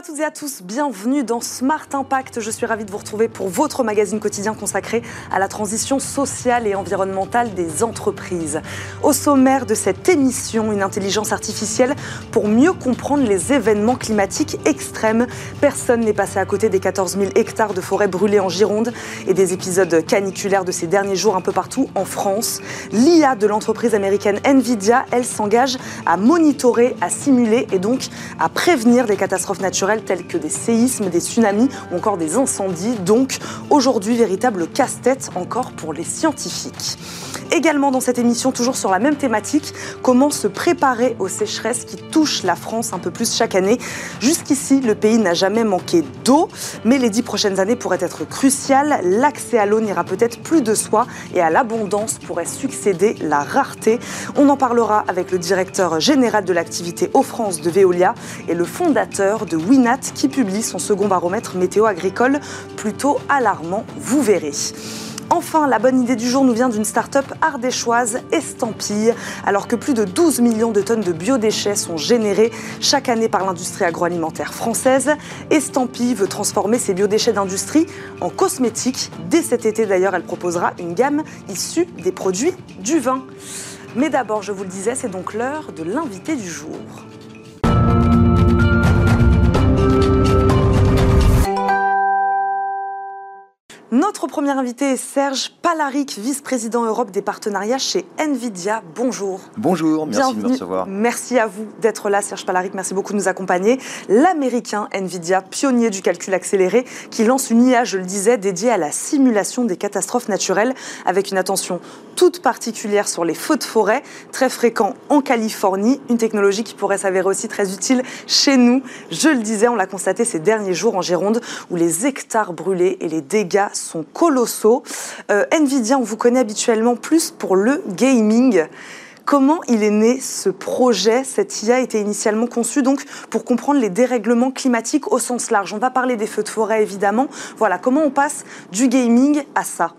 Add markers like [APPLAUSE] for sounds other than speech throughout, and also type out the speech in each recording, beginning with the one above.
à toutes et à tous, bienvenue dans Smart Impact. Je suis ravie de vous retrouver pour votre magazine quotidien consacré à la transition sociale et environnementale des entreprises. Au sommaire de cette émission, une intelligence artificielle pour mieux comprendre les événements climatiques extrêmes. Personne n'est passé à côté des 14 000 hectares de forêt brûlées en Gironde et des épisodes caniculaires de ces derniers jours un peu partout en France. L'IA de l'entreprise américaine Nvidia, elle s'engage à monitorer, à simuler et donc à prévenir les catastrophes naturelles telles que des séismes, des tsunamis ou encore des incendies. Donc aujourd'hui, véritable casse-tête encore pour les scientifiques. Également dans cette émission, toujours sur la même thématique, comment se préparer aux sécheresses qui touchent la France un peu plus chaque année. Jusqu'ici, le pays n'a jamais manqué d'eau, mais les dix prochaines années pourraient être cruciales. L'accès à l'eau n'ira peut-être plus de soi et à l'abondance pourrait succéder la rareté. On en parlera avec le directeur général de l'activité Eau France de Veolia et le fondateur de Qui publie son second baromètre météo agricole plutôt alarmant, vous verrez. Enfin, la bonne idée du jour nous vient d'une start-up ardéchoise, Estampille. Alors que plus de 12 millions de tonnes de biodéchets sont générés chaque année par l'industrie agroalimentaire française, Estampille veut transformer ces biodéchets d'industrie en cosmétiques. Dès cet été d'ailleurs, elle proposera une gamme issue des produits du vin. Mais d'abord, je vous le disais, c'est donc l'heure de l'invité du jour. Notre premier invité est Serge Palaric, vice-président Europe des partenariats chez Nvidia. Bonjour. Bonjour, merci Bienvenue. de me recevoir. Merci à vous d'être là, Serge Palaric. Merci beaucoup de nous accompagner. L'américain Nvidia, pionnier du calcul accéléré, qui lance une IA, je le disais, dédiée à la simulation des catastrophes naturelles, avec une attention toute particulière sur les feux de forêt, très fréquents en Californie. Une technologie qui pourrait s'avérer aussi très utile chez nous. Je le disais, on l'a constaté ces derniers jours en Gironde, où les hectares brûlés et les dégâts sont colossaux. Euh, Nvidia, on vous connaît habituellement plus pour le gaming. Comment il est né ce projet? Cette IA était initialement conçue donc pour comprendre les dérèglements climatiques au sens large. On va parler des feux de forêt évidemment. Voilà, comment on passe du gaming à ça?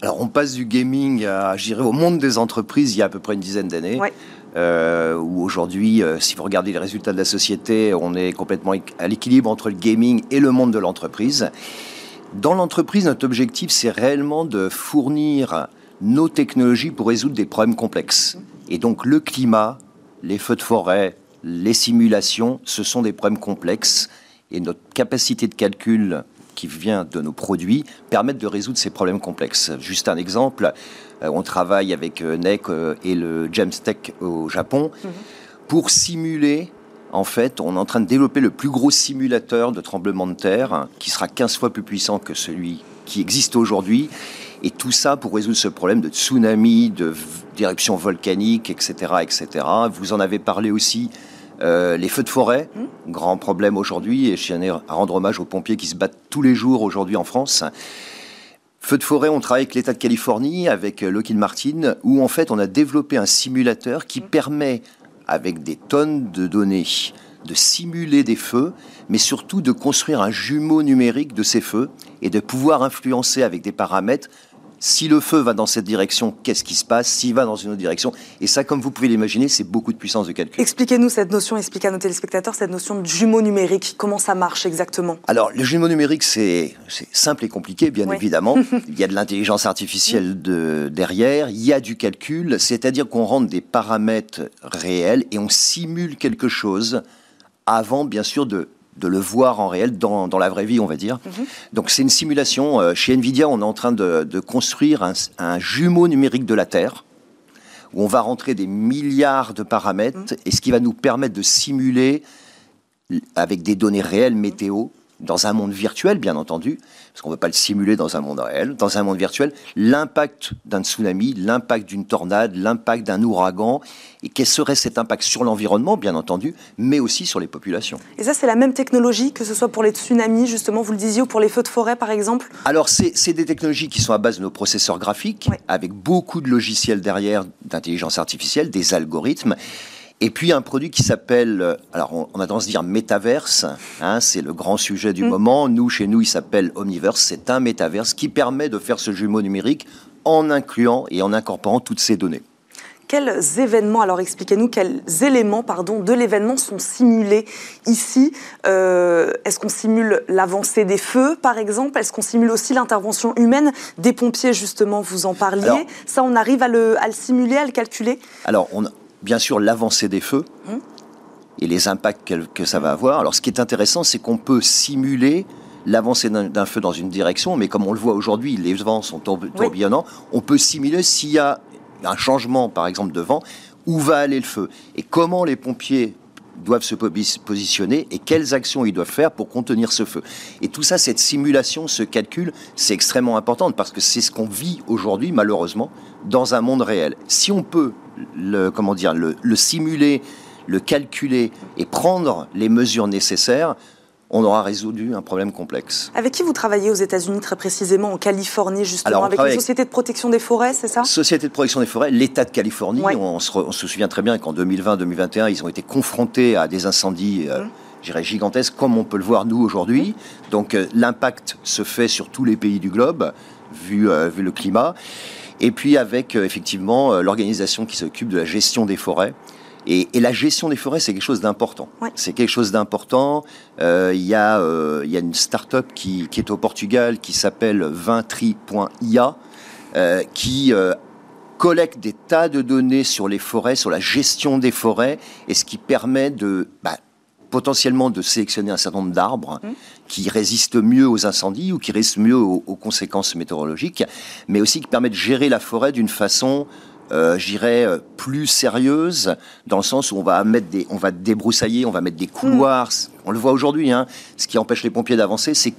Alors, on passe du gaming à, au monde des entreprises il y a à peu près une dizaine d'années. Ouais. Euh, où aujourd'hui, euh, si vous regardez les résultats de la société, on est complètement à l'équilibre entre le gaming et le monde de l'entreprise. Dans l'entreprise, notre objectif, c'est réellement de fournir nos technologies pour résoudre des problèmes complexes. Et donc, le climat, les feux de forêt, les simulations, ce sont des problèmes complexes. Et notre capacité de calcul qui vient de nos produits permettent de résoudre ces problèmes complexes. Juste un exemple, euh, on travaille avec euh, NEC euh, et le James Tech au Japon pour simuler en fait, on est en train de développer le plus gros simulateur de tremblement de terre, qui sera 15 fois plus puissant que celui qui existe aujourd'hui. Et tout ça pour résoudre ce problème de tsunami, de d'éruption volcanique, etc., etc. Vous en avez parlé aussi. euh, les feux de forêt, grand problème aujourd'hui, et je tiens à rendre hommage aux pompiers qui se battent tous les jours aujourd'hui en France. Feux de forêt, on travaille avec l'État de Californie, avec euh, Lockheed Martin, où en fait on a développé un simulateur qui permet, avec des tonnes de données, de simuler des feux, mais surtout de construire un jumeau numérique de ces feux et de pouvoir influencer avec des paramètres si le feu va dans cette direction, qu'est-ce qui se passe S'il va dans une autre direction Et ça, comme vous pouvez l'imaginer, c'est beaucoup de puissance de calcul. Expliquez-nous cette notion, expliquez à nos téléspectateurs cette notion de jumeau numérique. Comment ça marche exactement Alors, le jumeau numérique, c'est simple et compliqué, bien Oui. évidemment. [LAUGHS] il y a de l'intelligence artificielle de, derrière, il y a du calcul, c'est-à-dire qu'on rentre des paramètres réels et on simule quelque chose avant, bien sûr, de, de le voir en réel, dans, dans la vraie vie, on va dire. Donc, c'est une simulation. Euh, Chez NVIDIA, on est en train de, de construire un, un jumeau numérique de la Terre où on va rentrer des milliards de paramètres et ce qui va nous permettre de simuler avec des données réelles météo dans un monde virtuel, bien entendu, parce qu'on ne veut pas le simuler dans un monde réel, dans un monde virtuel, l'impact d'un tsunami, l'impact d'une tornade, l'impact d'un ouragan, et quel serait cet impact sur l'environnement, bien entendu, mais aussi sur les populations. Et ça, c'est la même technologie, que ce soit pour les tsunamis, justement, vous le disiez, ou pour les feux de forêt, par exemple Alors, c'est c'est des technologies qui sont à base de nos processeurs graphiques, Ouais. avec beaucoup de logiciels derrière, d'intelligence artificielle, des algorithmes. Et puis un produit qui s'appelle, euh, alors on, on a tendance à dire métaverse, hein, c'est le grand sujet du moment. Nous, chez nous, il s'appelle Omniverse. C'est un métaverse qui permet de faire ce jumeau numérique en incluant et en incorporant toutes ces données. quels événements, alors expliquez-nous quels éléments pardon, de l'événement sont simulés ici? Euh, Est-ce qu'on simule l'avancée des feux, par exemple? Est-ce qu'on simule aussi l'intervention humaine? Des pompiers, justement, vous en parliez Ça, on arrive à le, simuler, à le calculer? Alors, on bien sûr l'avancée des feux. Hum. Et les impacts que, ça va avoir. Alors, ce qui est intéressant, c'est qu'on peut simuler l'avancée d'un feu dans une direction, mais comme on le voit aujourd'hui, les vents sont tourbillonnants, on peut simuler s'il y a un changement, par exemple, de vent, où va aller le feu et comment les pompiers doivent se positionner et quelles actions ils doivent faire pour contenir ce feu. Et tout ça, cette simulation, ce calcul, c'est extrêmement important parce que c'est ce qu'on vit aujourd'hui, malheureusement, dans un monde réel. Si on peut le, comment dire, le, le simuler, le calculer et prendre les mesures nécessaires, on aura résolu un problème complexe. Avec qui vous travaillez aux États-Unis très précisément, en Californie justement, avec une société de protection des forêts, c'est ça? Société de protection des forêts, l'État de Californie. On, se, souvient très bien qu'en 2020-2021, ils ont été confrontés à des incendies. Euh, mmh. gigantesques, comme on peut le voir nous aujourd'hui. Mmh. Donc euh, l'impact se fait sur tous les pays du globe, vu, euh, vu le climat. Et puis avec effectivement l'organisation qui s'occupe de la gestion des forêts, et, la gestion des forêts, c'est quelque chose d'important. C'est quelque chose d'important. Euh, il y, euh, y, a une start-up qui, qui, est au Portugal qui s'appelle Vintri.ia, euh, qui euh, collecte des tas de données sur les forêts, sur la gestion des forêts, et ce qui permet de bah, potentiellement de sélectionner un certain nombre d'arbres mmh. qui résistent mieux aux incendies ou qui résistent mieux aux, aux, conséquences météorologiques, mais aussi qui permet de gérer la forêt d'une façon euh, j'irais euh, plus sérieuse dans le sens où on va mettre des, on va débroussailler, on va mettre des couloirs. Mm. On le voit aujourd'hui. Hein. Ce qui empêche les pompiers d'avancer, c'est que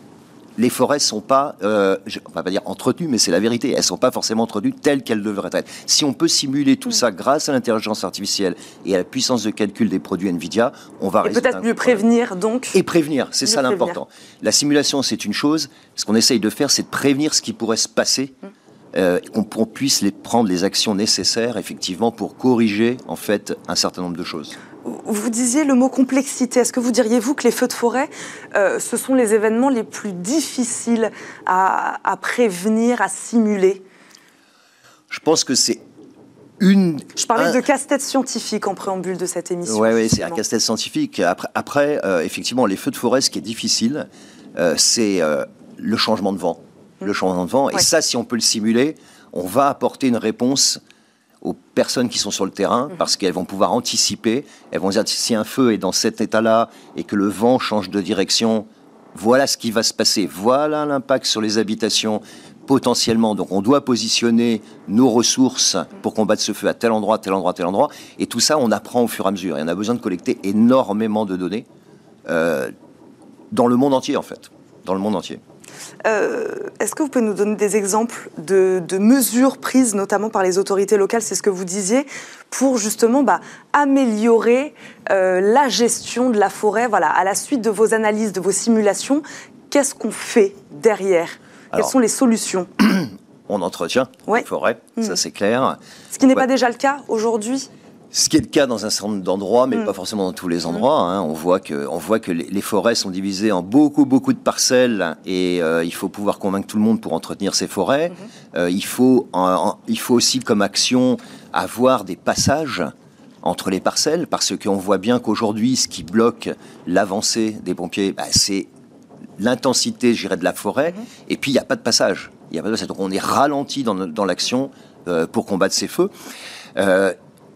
les forêts sont pas, euh, on va pas dire entretenues, mais c'est la vérité. Elles sont pas forcément entretenues telles qu'elles devraient être. Si on peut simuler tout mm. ça grâce à l'intelligence artificielle et à la puissance de calcul des produits Nvidia, on va et peut-être mieux prévenir donc. Et prévenir, c'est ça l'important. La simulation, c'est une chose. Ce qu'on essaye de faire, c'est de prévenir ce qui pourrait se passer. Mm euh, qu'on puisse les, prendre les actions nécessaires effectivement pour corriger en fait un certain nombre de choses. Vous disiez le mot complexité. Est-ce que vous diriez-vous que les feux de forêt, euh, ce sont les événements les plus difficiles à, prévenir, à simuler? Je pense que c'est une... Je parlais de casse-tête scientifique en préambule de cette émission. Oui, ouais, c'est un casse-tête scientifique. Après, après euh, effectivement, les feux de forêt, ce qui est difficile, euh, c'est le changement de vent le changement de vent. Et ça, si on peut le simuler, on va apporter une réponse aux personnes qui sont sur le terrain mhm. parce qu'elles vont pouvoir anticiper. Elles vont dire si un feu est dans cet état-là et que le vent change de direction, voilà ce qui va se passer. Voilà l'impact sur les habitations potentiellement. Donc on doit positionner nos ressources pour combattre ce feu à tel endroit, tel endroit, tel endroit. Et tout ça, on apprend au fur et à mesure. Et on a besoin de collecter énormément de données euh, dans le monde entier, en fait. Dans le monde entier. Euh, est-ce que vous pouvez nous donner des exemples de, mesures prises, notamment par les autorités locales, c'est ce que vous disiez, pour justement bah, améliorer euh, la gestion de la forêt voilà, À la suite de vos analyses, de vos simulations, qu'est-ce qu'on fait derrière? Quelles sont les solutions? [CLEARS THROAT] On entretient la forêt, ça hmm. c'est clair. Ce qui n'est pas déjà le cas aujourd'hui? Ce qui est le cas dans un certain nombre d'endroits, mais mm. pas forcément dans tous les endroits. Hein. On voit que, on voit que les, forêts sont divisées en beaucoup, beaucoup de parcelles, et euh, il faut pouvoir convaincre tout le monde pour entretenir ces forêts. Mm-hmm. Euh, il faut, il faut aussi comme action avoir des passages entre les parcelles, parce qu'on voit bien qu'aujourd'hui, ce qui bloque l'avancée des pompiers, bah, c'est l'intensité, j'irais, de la forêt, mm-hmm. et puis il n'y a pas de passage. Il y a pas de passage. Donc on est ralenti dans, dans l'action euh, pour combattre ces feux.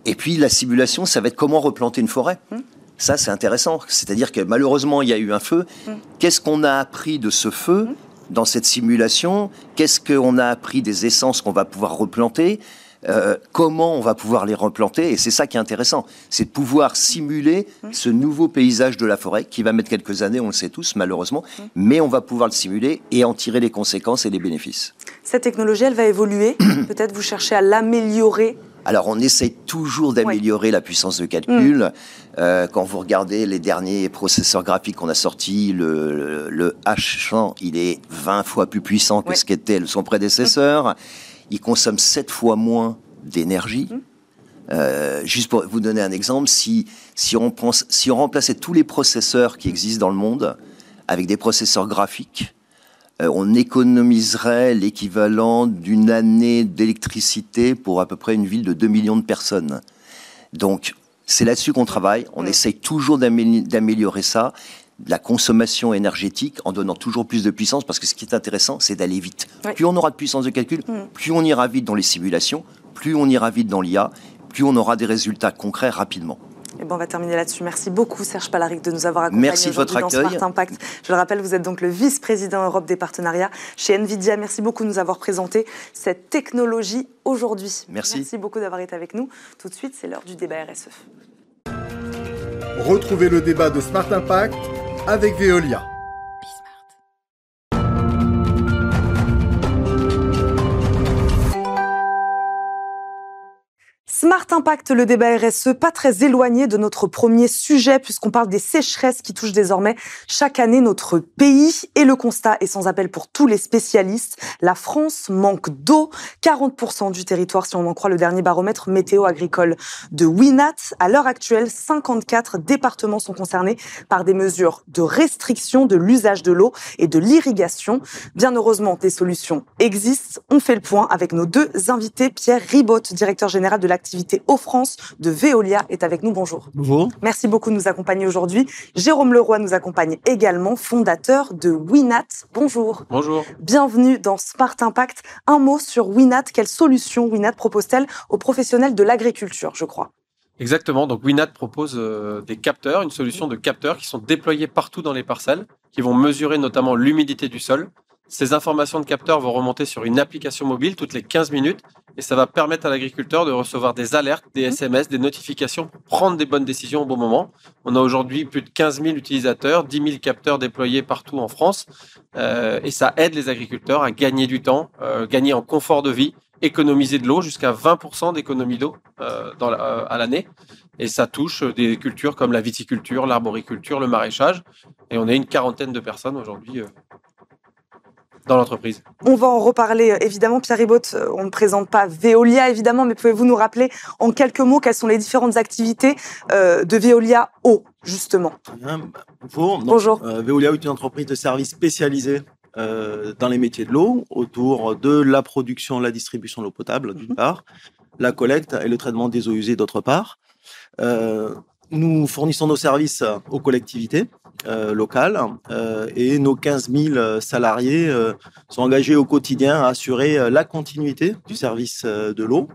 Et puis la simulation, ça va être comment replanter une forêt. Hmm. Ça, c'est intéressant. C'est-à-dire que malheureusement, il y a eu un feu. Hmm. Qu'est-ce qu'on a appris de ce feu hmm. dans cette simulation? Qu'est-ce qu'on a appris des essences qu'on va pouvoir replanter? Euh, comment on va pouvoir les replanter? Et c'est ça qui est intéressant, c'est de pouvoir simuler ce nouveau paysage de la forêt qui va mettre quelques années, on le sait tous malheureusement, mais on va pouvoir le simuler et en tirer les conséquences et les bénéfices. Cette technologie, elle va évoluer. [CLEARS THROAT] Peut-être vous cherchez à l'améliorer alors on essaie toujours d'améliorer la puissance de calcul. Mm. Euh, quand vous regardez les derniers processeurs graphiques qu'on a sortis, le, H100, il est 20 fois plus puissant que ce qu'était son prédécesseur. Il consomme 7 fois moins d'énergie. Mm. Euh, juste pour vous donner un exemple, si, si, on si on remplaçait tous les processeurs qui existent dans le monde avec des processeurs graphiques, on économiserait l'équivalent d'une année d'électricité pour à peu près une ville de 2 millions de personnes. Donc, c'est là-dessus qu'on travaille. On essaye toujours d'améliorer ça la consommation énergétique en donnant toujours plus de puissance, parce que ce qui est intéressant, c'est d'aller vite. Plus on aura de puissance de calcul, mm. plus on ira vite dans les simulations, plus on ira vite dans l'IA, plus on aura des résultats concrets rapidement. Et bon, on va terminer là-dessus. Merci beaucoup, Serge Palaric, de nous avoir accompagnés Merci de votre accueil. dans Smart Impact. Je le rappelle, vous êtes donc le vice-président Europe des partenariats chez NVIDIA. Merci beaucoup de nous avoir présenté cette technologie aujourd'hui. Merci. Merci beaucoup d'avoir été avec nous. Tout de suite, c'est l'heure du débat RSE. Retrouvez le débat de Smart Impact avec Veolia. Smart Impact, le débat RSE, pas très éloigné de notre premier sujet puisqu'on parle des sécheresses qui touchent désormais chaque année notre pays. Et le constat est sans appel pour tous les spécialistes. La France manque d'eau. 40% du territoire, si on en croit le dernier baromètre météo agricole de WINAT. À l'heure actuelle, 54 départements sont concernés par des mesures de restriction de l'usage de l'eau et de l'irrigation. Bien heureusement, des solutions existent. On fait le point avec nos deux invités. Pierre Ribot, directeur général de l'activité l'activité France de Veolia est avec nous. Bonjour. Bonjour. Merci beaucoup de nous accompagner aujourd'hui. Jérôme Leroy nous accompagne également, fondateur de Winat. Bonjour. Bonjour. Bienvenue dans Smart Impact. Un mot sur Winat. Quelle solution Winat propose-t-elle aux professionnels de l'agriculture, je crois? Exactement. Donc Winat propose euh, des capteurs, une solution de capteurs qui sont déployés partout dans les parcelles, qui vont mesurer notamment l'humidité du sol, ces informations de capteurs vont remonter sur une application mobile toutes les 15 minutes et ça va permettre à l'agriculteur de recevoir des alertes, des SMS, des notifications pour prendre des bonnes décisions au bon moment. On a aujourd'hui plus de 15 000 utilisateurs, 10 000 capteurs déployés partout en France euh, et ça aide les agriculteurs à gagner du temps, euh, gagner en confort de vie, économiser de l'eau, jusqu'à 20% d'économie d'eau euh, à l'année. Et ça touche des cultures comme la viticulture, l'arboriculture, le maraîchage. Et on est une quarantaine de personnes aujourd'hui dans l'entreprise. On va en reparler euh, évidemment. Pierre Ribot, euh, on ne présente pas Veolia évidemment, mais pouvez-vous nous rappeler en quelques mots quelles sont les différentes activités euh, de Veolia Eau, justement? Bonjour. Bonjour. Veolia est une entreprise de services spécialisée dans les métiers de l'eau, autour de la production, la distribution de l'eau potable, d'une mhm. part, la collecte et le traitement des eaux usées, d'autre part. Nous fournissons nos services aux collectivités, euh, locales euh, et nos 15 000 salariés euh, sont engagés au quotidien à assurer la continuité du service de l'eau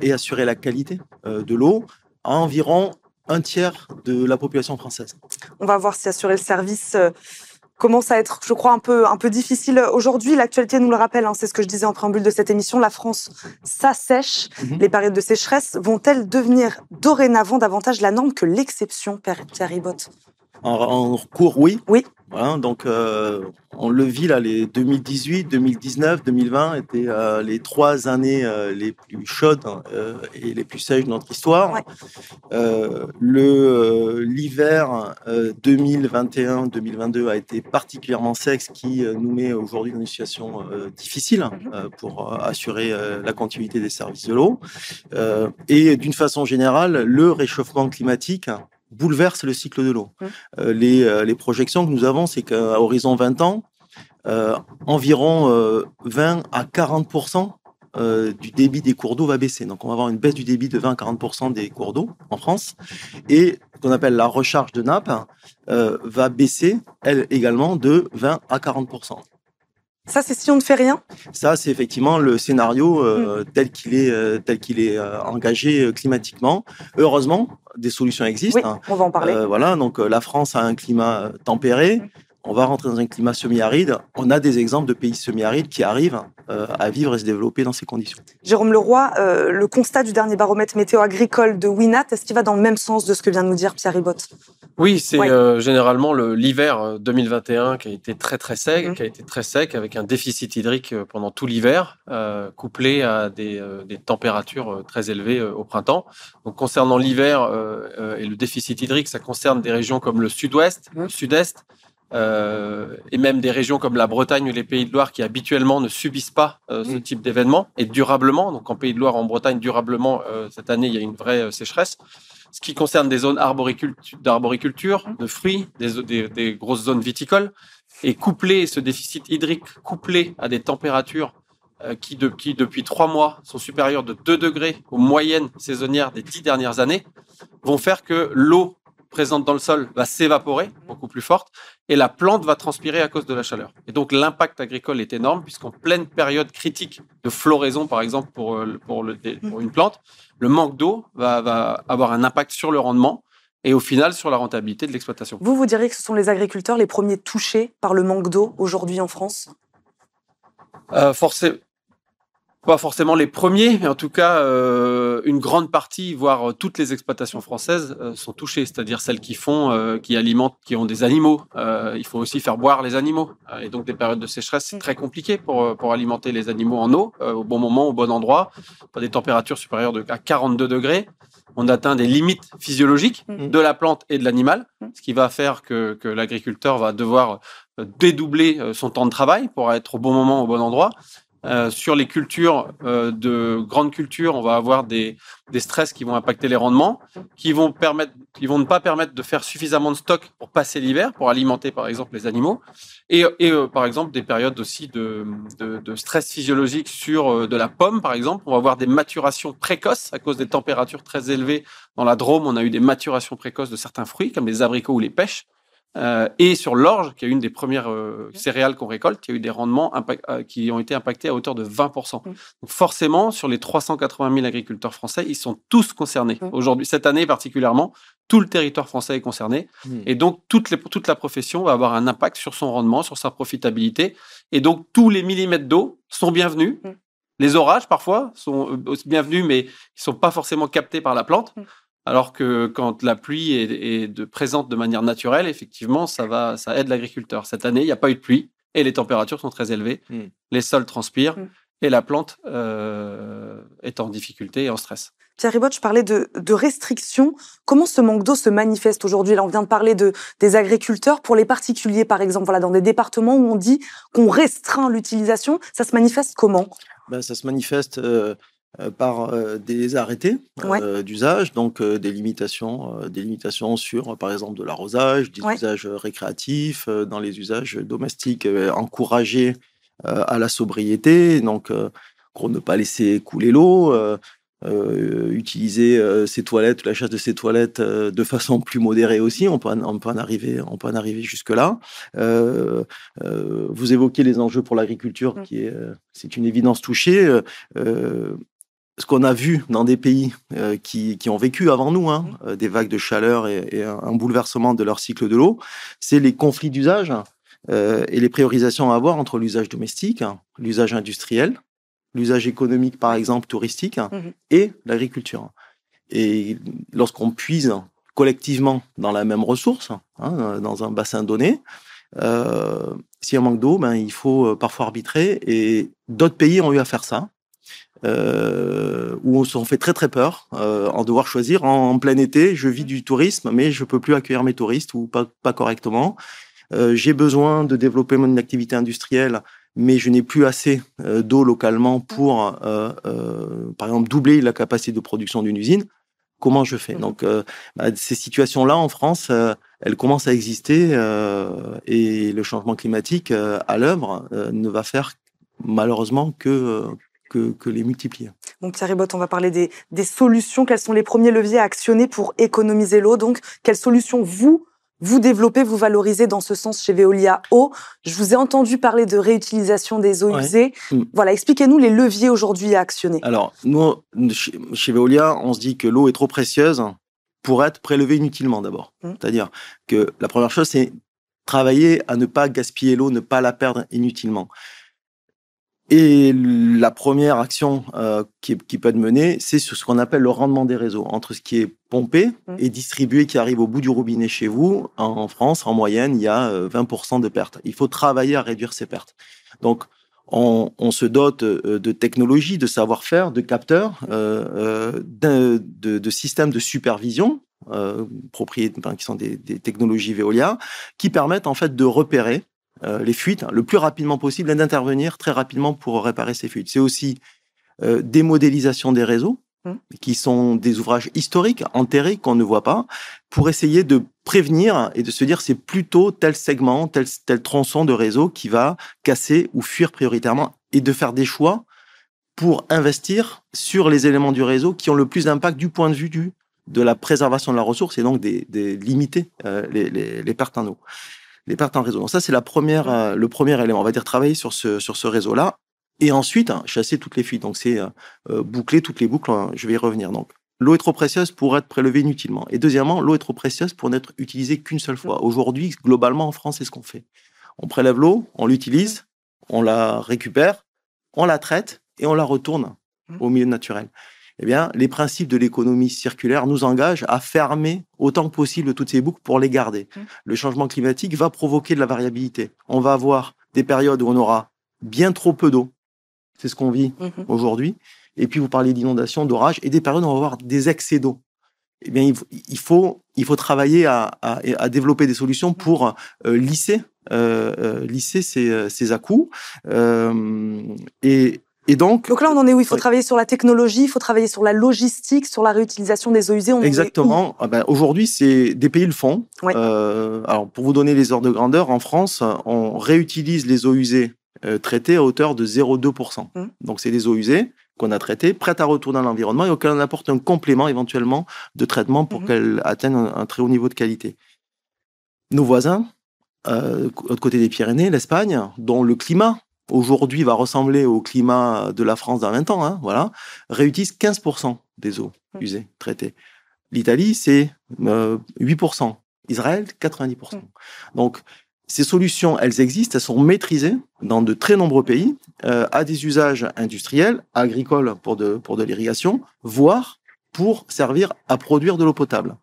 et assurer la qualité de l'eau à environ un tiers de la population française. On va voir si assurer le service commence à être, je crois, un peu, un peu difficile aujourd'hui. L'actualité nous le rappelle, hein, c'est ce que je disais en préambule de cette émission, la France s'assèche. Mhm. Les périodes de sécheresse vont-elles devenir dorénavant davantage la norme que l'exception, Pierre Ribot en, cours, oui. Oui. donc, euh, on le vit là, les 2018, 2019, 2020 étaient euh, les trois années euh, les plus chaudes et les plus sèches de notre histoire. le l'hiver 2021-2022 a été particulièrement sec, ce qui nous met aujourd'hui dans une situation difficile mhm. pour assurer la continuité des services de l'eau. et d'une façon générale, le réchauffement climatique bouleverse le cycle de l'eau. Mmh. Euh, les, euh, les, projections que nous avons, c'est qu'à horizon 20 ans, euh, environ 20 à 40 du débit des cours d'eau va baisser. Donc, on va avoir une baisse du débit de 20 à 40% des cours d'eau en France. Et ce qu'on appelle la recharge de nappe va baisser, elle également, de 20 à 40 ça, c'est si on ne fait rien? Ça, c'est effectivement le scénario euh, mm. tel qu'il est, euh, tel qu'il est euh, engagé climatiquement. Heureusement, des solutions existent. Oui, on va en parler. voilà, donc la France a un climat tempéré. Mm on va rentrer dans un climat semi-aride. On a des exemples de pays semi-arides qui arrivent euh, à vivre et se développer dans ces conditions. Jérôme Leroy, euh, le constat du dernier baromètre météo agricole de WINAT, est-ce qu'il va dans le même sens de ce que vient de nous dire Pierre Ribot Oui, c'est euh, généralement l'hiver 2021 qui a été très très sec, mhm. qui a été très sec avec un déficit hydrique pendant tout l'hiver, couplé à des, températures très élevées au printemps. Donc concernant l'hiver et le déficit hydrique, ça concerne des régions comme le sud-ouest, le mhm. sud-est. Euh, et même des régions comme la Bretagne ou les Pays de Loire qui habituellement ne subissent pas euh, ce type d'événement et durablement. Donc en Pays de Loire, en Bretagne, durablement, euh, cette année, il y a une vraie sécheresse. Ce qui concerne des zones d'arboriculture, de fruits, des, des, grosses zones viticoles. Et couplé, ce déficit hydrique couplé à des températures qui, qui, depuis trois mois, sont supérieures de 2 degrés aux moyennes saisonnières des dix dernières années, vont faire que l'eau présente dans le sol va s'évaporer, beaucoup plus forte, et la plante va transpirer à cause de la chaleur. Et donc l'impact agricole est énorme, puisqu'en pleine période critique de floraison, par exemple, pour, euh, pour, le, pour une plante, le manque d'eau va, va avoir un impact sur le rendement et au final sur la rentabilité de l'exploitation. Vous, vous diriez que ce sont les agriculteurs les premiers touchés par le manque d'eau aujourd'hui en France? Euh, Forcément pas forcément les premiers, mais en tout cas, euh, une grande partie, voire toutes les exploitations françaises euh, sont touchées, c'est-à-dire celles qui font, euh, qui alimentent, qui ont des animaux. il faut aussi faire boire les animaux. et donc, des périodes de sécheresse, c'est très compliqué pour, pour alimenter les animaux en eau, au bon moment, au bon endroit, pas des températures supérieures de, à 42 degrés. On atteint des limites physiologiques mmh. de la plante et de l'animal, mmh. ce qui va faire que, que l'agriculteur va devoir dédoubler son temps de travail pour être au bon moment, au bon endroit. Euh, sur les cultures euh, de grandes cultures, on va avoir des, des, stress qui vont impacter les rendements, qui vont permettre, qui vont ne pas permettre de faire suffisamment de stock pour passer l'hiver, pour alimenter par exemple les animaux, et, et euh, par exemple des périodes aussi de, de, de stress physiologique sur de la pomme par exemple. On va avoir des maturations précoces à cause des températures très élevées dans la Drôme. On a eu des maturations précoces de certains fruits comme les abricots ou les pêches. Euh, et sur l'orge, qui est une des premières euh, céréales qu'on récolte, il y a eu des rendements euh, qui ont été impactés à hauteur de 20%. Donc forcément, sur les 380 000 agriculteurs français, ils sont tous concernés. Aujourd'hui, cette année particulièrement, tout le territoire français est concerné. Et donc, toute, les, toute la profession va avoir un impact sur son rendement, sur sa profitabilité. Et donc, tous les millimètres d'eau sont bienvenus. Les orages, parfois, sont bienvenus, mais ils ne sont pas forcément captés par la plante. Alors que quand la pluie est, de, présente de manière naturelle, effectivement, ça, va, ça aide l'agriculteur. Cette année, il n'y a pas eu de pluie et les températures sont très élevées. Hmm. Les sols transpirent hmm. et la plante euh, est en difficulté et en stress. Pierre Ribot, je parlais de, restrictions. Comment ce manque d'eau se manifeste aujourd'hui? Là, on vient de parler de, des agriculteurs. Pour les particuliers, par exemple, voilà, dans des départements où on dit qu'on restreint l'utilisation, ça se manifeste comment? Ben, Ça se manifeste euh, par euh, des arrêtés euh, d'usage, donc des limitations, des limitations sur, par exemple, de l'arrosage, des usages récréatifs, dans les usages domestiques, encourager à la sobriété, donc pour ne pas laisser couler l'eau. utiliser ses toilettes, la chasse de ses toilettes de façon plus modérée aussi. On peut, on peut en arriver, on peut en arriver jusque là. vous évoquez les enjeux pour l'agriculture, mmh. qui est, c'est une évidence touchée ce qu'on a vu dans des pays euh, qui, qui, ont vécu avant nous hein, mmh. euh, des vagues de chaleur et, un, bouleversement de leur cycle de l'eau, c'est les conflits d'usage euh, et les priorisations à avoir entre l'usage domestique, l'usage industriel, l'usage économique par exemple touristique mmh et l'agriculture. Et lorsqu'on puise collectivement dans la même ressource, hein, dans un bassin donné, s'il y a un manque d'eau, ben, il faut parfois arbitrer et d'autres pays ont eu à faire ça euh, où on s'en fait très très peur euh, en devoir choisir en, plein été. Je vis du tourisme, mais je peux plus accueillir mes touristes ou pas, pas correctement. Euh, j'ai besoin de développer mon activité industrielle, mais je n'ai plus assez euh, d'eau localement pour, euh, par exemple, doubler la capacité de production d'une usine. Comment je fais? Donc, bah, ces situations-là en France, elles commencent à exister et le changement climatique à l'œuvre ne va faire malheureusement que que, les multiplier. Donc Pierre Ribot, on va parler des, des, solutions. Quels sont les premiers leviers à actionner pour économiser l'eau? Donc, quelles solutions vous vous développez, vous valorisez dans ce sens chez Veolia Eau. Je vous ai entendu parler de réutilisation des eaux usées. Mm. Voilà, expliquez-nous les leviers aujourd'hui à actionner. Alors, nous, chez Veolia, on se dit que l'eau est trop précieuse pour être prélevée inutilement d'abord. Mm. C'est-à-dire que la première chose, c'est travailler à ne pas gaspiller l'eau, ne pas la perdre inutilement. Et la première action euh, qui, qui, peut être menée, c'est sur ce qu'on appelle le rendement des réseaux, entre ce qui est pompé mmh. et distribué qui arrive au bout du robinet chez vous. En, France, en moyenne, il y a 20% euh, de pertes. Il faut travailler à réduire ces pertes. Donc, on, on se dote euh, de technologies, de savoir-faire, de capteurs, euh, de, de, de, systèmes de supervision euh, qui sont des, des technologies Veolia, qui permettent en fait de repérer euh, les fuites le plus rapidement possible et d'intervenir très rapidement pour réparer ces fuites. C'est aussi euh, des modélisations des réseaux mmh. qui sont des ouvrages historiques, enterrés, qu'on ne voit pas, pour essayer de prévenir et de se dire c'est plutôt tel segment, tel, tel tronçon de réseau qui va casser ou fuir prioritairement et de faire des choix pour investir sur les éléments du réseau qui ont le plus d'impact du point de vue du, de la préservation de la ressource et donc des, des limiter euh, les, les, les, pertes en eau, les pertes en réseau. Donc ça c'est la première, euh, le premier élément. On va dire travailler sur ce sur ce réseau-là et ensuite hein, chasser toutes les fuites. Donc c'est euh, boucler toutes les boucles. Hein, je vais y revenir. Donc l'eau est trop précieuse pour être prélevée inutilement. Et deuxièmement, l'eau est trop précieuse pour n'être utilisée qu'une seule fois. Aujourd'hui, globalement en France, c'est ce qu'on fait. On prélève l'eau, on l'utilise, on la récupère, on la traite et on la retourne au milieu naturel eh bien, les principes de l'économie circulaire nous engagent à fermer autant que possible toutes ces boucles pour les garder. Mmh. Le changement climatique va provoquer de la variabilité. On va avoir des périodes où on aura bien trop peu d'eau. C'est ce qu'on vit mmh aujourd'hui. Et puis, vous parlez d'inondations, d'orages, et des périodes où on va avoir des excès d'eau. Eh bien, il faut, il faut travailler à, à, à développer des solutions pour euh, lisser, euh, euh, lisser ces, ces à-coups. Euh, et, et donc, donc là, on en est où? Il faut travailler sur la technologie, il faut travailler sur la logistique, sur la réutilisation des eaux usées. On Exactement. Ah ben, Aujourd'hui, c'est des pays le font. Ouais. Euh, alors, pour vous donner les ordres de grandeur, en France, on réutilise les eaux usées euh, traitées à hauteur de 0,2%. Mmh. Donc, c'est des eaux usées qu'on a traitées, prêtes à retourner dans l'environnement et auxquelles on apporte un complément éventuellement de traitement pour mmh. qu'elles atteignent un, un, très haut niveau de qualité. Nos voisins, euh, autre côté des Pyrénées, l'Espagne, dont le climat aujourd'hui va ressembler au climat de la France dans 20 ans, hein, voilà, réutilise 15% des eaux mmh. usées, traitées. L'Italie, c'est euh, 8%. Israël, 90%. Mmh. Donc, ces solutions, elles existent, elles sont maîtrisées dans de très nombreux pays, euh, à des usages industriels, agricoles pour de, pour de l'irrigation, voire pour servir à produire de l'eau potable.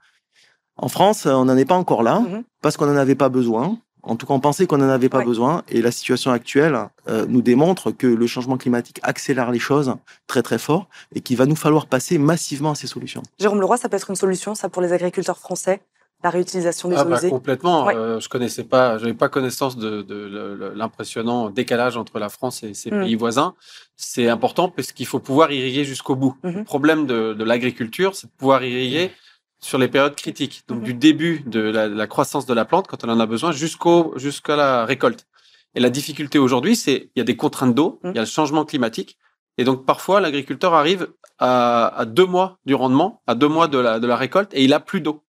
En France, on n'en est pas encore là, mmh. parce qu'on n'en avait pas besoin, en tout cas, on pensait qu'on n'en avait pas ouais. besoin. Et la situation actuelle euh, nous démontre que le changement climatique accélère les choses très très fort et qu'il va nous falloir passer massivement à ces solutions. Jérôme Leroy, ça peut être une solution, ça, pour les agriculteurs français la réutilisation des ah eaux bah, usées? Complètement. Ouais. Euh, je connaissais pas, j'avais pas connaissance de, de, de l'impressionnant décalage entre la France et ses mmh. pays voisins. C'est important parce qu'il faut pouvoir irriguer jusqu'au bout. Mmh. Le problème de, de l'agriculture, c'est de pouvoir irriguer sur les périodes critiques, donc mmh. du début de la, la, croissance de la plante quand on en a besoin jusqu'au jusqu'à la récolte. Et la difficulté aujourd'hui, c'est il y a des contraintes d'eau, mmh. il y a le changement climatique, et donc parfois l'agriculteur arrive à, à, deux mois du rendement, à deux mois de la, de la récolte, et il a plus d'eau.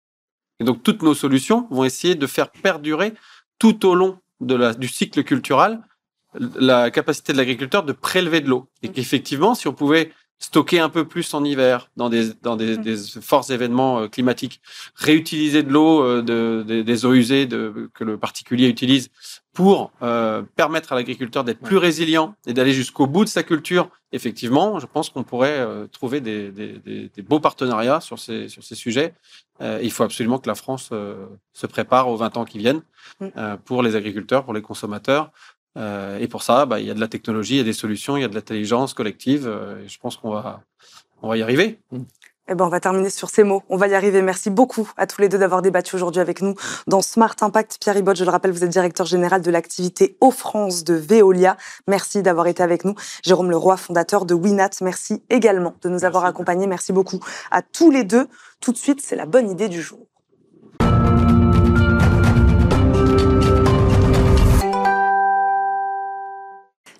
Et donc toutes nos solutions vont essayer de faire perdurer tout au long de la, du cycle culturel la capacité de l'agriculteur de prélever de l'eau. Et mmh. qu'effectivement, si on pouvait stocker un peu plus en hiver dans des, dans des, mmh. des forts événements euh, climatiques, réutiliser de l'eau euh, de, de, des eaux usées de, que le particulier utilise pour euh, permettre à l'agriculteur d'être plus résilient et d'aller jusqu'au bout de sa culture. Effectivement, je pense qu'on pourrait euh, trouver des, des, des, beaux partenariats sur ces, sur ces sujets. Euh, il faut absolument que la France se prépare aux 20 ans qui viennent mmh. pour les agriculteurs, pour les consommateurs, euh, et pour ça, bah, il y a de la technologie, il y a des solutions, il y a de l'intelligence collective. Euh, et je pense qu'on va, on va y arriver. Eh ben, on va terminer sur ces mots. On va y arriver. Merci beaucoup à tous les deux d'avoir débattu aujourd'hui avec nous dans Smart Impact. Pierre Ribot, je le rappelle, vous êtes directeur général de l'activité Eau France de Veolia. Merci d'avoir été avec nous. Jérôme Leroy, fondateur de Winat. Merci également de nous Merci. avoir accompagnés. Merci beaucoup à tous les deux. Tout de suite, c'est la bonne idée du jour.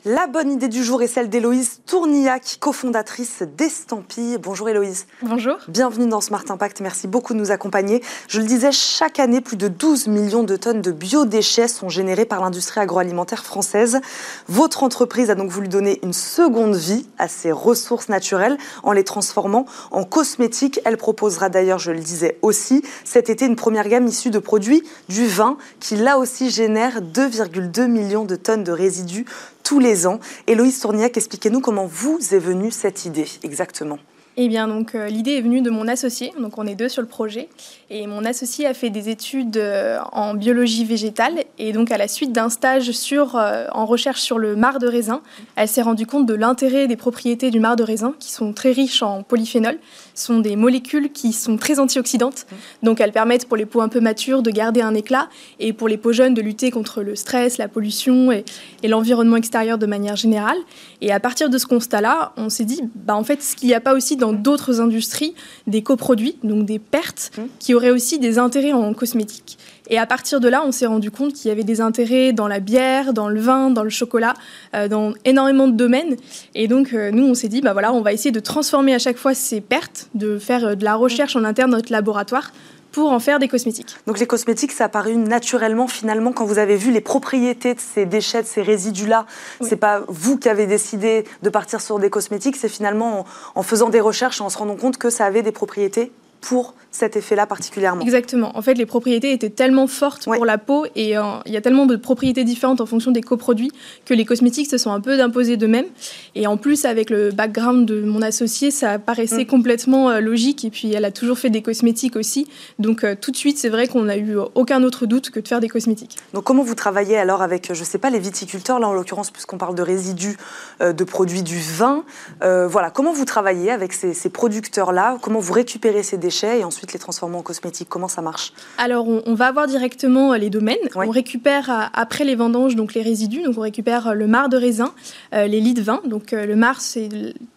La bonne idée du jour est celle d'Héloïse Tournillac, cofondatrice d'Estampille. Bonjour Héloïse. Bonjour. Bienvenue dans Smart Impact. Merci beaucoup de nous accompagner. Je le disais, chaque année, plus de 12 millions de tonnes de biodéchets sont générés par l'industrie agroalimentaire française. Votre entreprise a donc voulu donner une seconde vie à ces ressources naturelles en les transformant en cosmétiques. Elle proposera d'ailleurs, je le disais aussi, cet été une première gamme issue de produits du vin qui là aussi génère 2,2 millions de tonnes de résidus tous les ans. Héloïse Tourniac, expliquez-nous comment vous est venue cette idée exactement. Eh bien, donc euh, l'idée est venue de mon associé. Donc, on est deux sur le projet. Et mon associé a fait des études euh, en biologie végétale. Et donc, à la suite d'un stage sur, euh, en recherche sur le marc de raisin, elle s'est rendue compte de l'intérêt des propriétés du marc de raisin, qui sont très riches en polyphénol. Sont des molécules qui sont très antioxydantes. Donc, elles permettent pour les peaux un peu matures de garder un éclat et pour les peaux jeunes de lutter contre le stress, la pollution et, et l'environnement extérieur de manière générale. Et à partir de ce constat-là, on s'est dit, bah, en fait, ce qu'il n'y a pas aussi dans dans d'autres industries des coproduits, donc des pertes, Mmh. qui auraient aussi des intérêts en cosmétique. Et à partir de là, on s'est rendu compte qu'il y avait des intérêts dans la bière, dans le vin, dans le chocolat, euh, dans énormément de domaines. Et donc, euh, nous, on s'est dit, bah voilà, on va essayer de transformer à chaque fois ces pertes, de faire euh, de la recherche en interne dans notre laboratoire pour en faire des cosmétiques. Donc les cosmétiques, ça a apparu naturellement finalement quand vous avez vu les propriétés de ces déchets, de ces résidus-là. Oui. C'est pas vous qui avez décidé de partir sur des cosmétiques, c'est finalement en, en faisant des recherches et en se rendant compte que ça avait des propriétés pour cet effet-là particulièrement. Exactement. En fait, les propriétés étaient tellement fortes Ouais. pour la peau et euh, il y a tellement de propriétés différentes en fonction des coproduits que les cosmétiques se sont un peu d'imposer d'eux-mêmes. Et en plus, avec le background de mon associé, ça paraissait Mm. complètement euh, logique. Et puis, elle a toujours fait des cosmétiques aussi. Donc, euh, tout de suite, c'est vrai qu'on n'a eu aucun autre doute que de faire des cosmétiques. Donc comment vous travaillez alors avec, je sais pas, les viticulteurs, là en l'occurrence, puisqu'on parle de résidus de produits du vin. Voilà, comment vous travaillez avec ces, ces producteurs-là? Comment vous récupérez ces déchets? Et ensuite les transformez en cosmétiques Comment ça marche? Alors, on, on va avoir directement euh, les domaines. On récupère euh, après les vendanges donc les résidus. Donc, on récupère euh, le marc de raisin, euh, les lits de vin. Donc, euh, le marc, c'est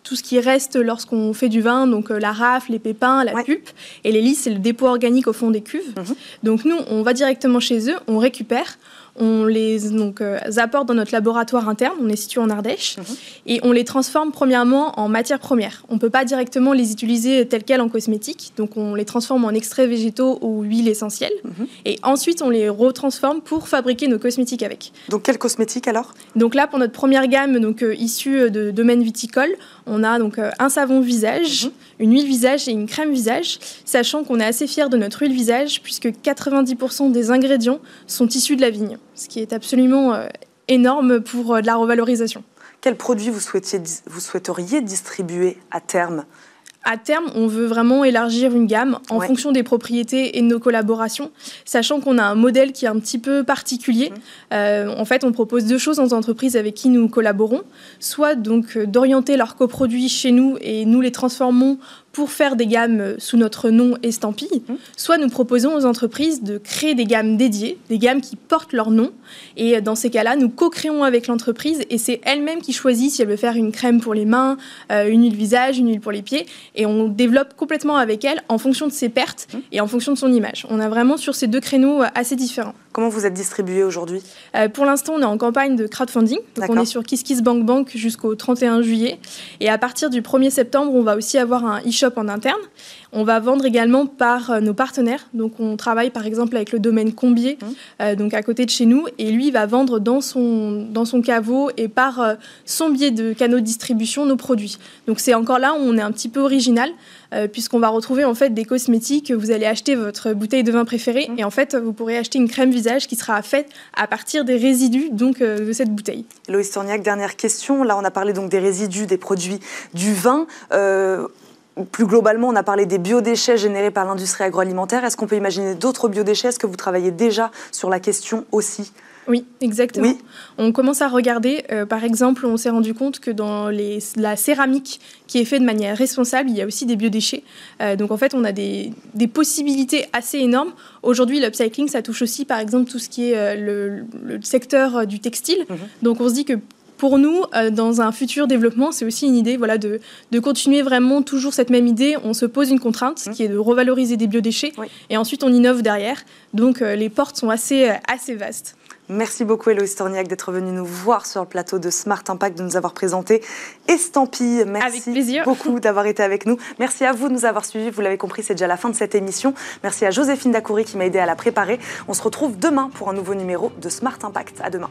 tout ce qui reste lorsqu'on fait du vin, donc euh, la rafle, les pépins, la Ouais. pulpe. Et les lits, c'est le dépôt organique au fond des cuves. Mhm. Donc, nous, on va directement chez eux, on récupère. On les donc, euh, apporte dans notre laboratoire interne, on est situé en Ardèche, Mhm. et on les transforme premièrement en matières premières. On ne peut pas directement les utiliser telles quelles en cosmétique, donc on les transforme en extraits végétaux ou huiles essentielles, Mhm. et ensuite on les retransforme pour fabriquer nos cosmétiques avec. Donc quel cosmétique alors? Donc là, pour notre première gamme, donc euh, issue de domaine viticole, on a donc euh, un savon visage, Mhm. une huile visage et une crème visage, sachant qu'on est assez fier de notre huile visage puisque 90% des ingrédients sont issus de la vigne, ce qui est absolument euh, énorme pour euh, de la revalorisation. Quels produits vous, souhaitiez, vous souhaiteriez distribuer à terme? À terme, on veut vraiment élargir une gamme en Ouais. fonction des propriétés et de nos collaborations, sachant qu'on a un modèle qui est un petit peu particulier. Mmh. Euh, en fait, on propose deux choses aux entreprises avec qui nous collaborons, soit donc d'orienter leurs coproduits chez nous et nous les transformons pour faire des gammes sous notre nom estampille, Mmh. soit nous proposons aux entreprises de créer des gammes dédiées, des gammes qui portent leur nom. Et dans ces cas-là, nous co-créons avec l'entreprise et c'est elle-même qui choisit si elle veut faire une crème pour les mains, euh, une huile visage, une huile pour les pieds. Et on développe complètement avec elle en fonction de ses pertes Mmh. et en fonction de son image. On a vraiment sur ces deux créneaux euh, assez différents. Comment vous êtes distribué aujourd'hui? Euh, pour l'instant, on est en campagne de crowdfunding. Donc on est sur KissKissBankBank jusqu'au 31 juillet. Et à partir du 1er septembre, on va aussi avoir un e-shop en interne. On va vendre également par euh, nos partenaires. Donc on travaille par exemple avec le domaine Combier, Mhm. euh, donc à côté de chez nous. Et lui, il va vendre dans son, dans son caveau et par euh, son biais de canaux de distribution nos produits. Donc c'est encore là où on est un petit peu original, euh, puisqu'on va retrouver en fait des cosmétiques. Vous allez acheter votre bouteille de vin préférée Mhm. et en fait vous pourrez acheter une crème visage qui sera faite à partir des résidus donc euh, de cette bouteille. Loïs Tourniac, dernière question. Là, on a parlé donc des résidus des produits du vin. Euh, plus globalement, on a parlé des biodéchets générés par l'industrie agroalimentaire. Est-ce qu'on peut imaginer d'autres biodéchets? Est-ce que vous travaillez déjà sur la question aussi? Oui, exactement. Oui. On commence à regarder, euh, par exemple, on s'est rendu compte que dans les, la céramique qui est faite de manière responsable, il y a aussi des biodéchets. Euh, donc en fait, on a des, des possibilités assez énormes. Aujourd'hui, l'upcycling, ça touche aussi, par exemple, tout ce qui est euh, le, le secteur du textile. Mhm. Donc on se dit que pour nous, euh, dans un futur développement, c'est aussi une idée voilà, de, de continuer vraiment toujours cette même idée. On se pose une contrainte Mhm. qui est de revaloriser des biodéchets Oui. et ensuite on innove derrière. Donc euh, les portes sont assez, euh, assez vastes. Merci beaucoup, Héloïse Tourniac, d'être venue nous voir sur le plateau de Smart Impact, de nous avoir présenté Estampille. Merci Avec plaisir. beaucoup [LAUGHS] d'avoir été avec nous. Merci à vous de nous avoir suivis. Vous l'avez compris, c'est déjà la fin de cette émission. Merci à Joséphine Dacoury qui m'a aidé à la préparer. On se retrouve demain pour un nouveau numéro de Smart Impact. À demain.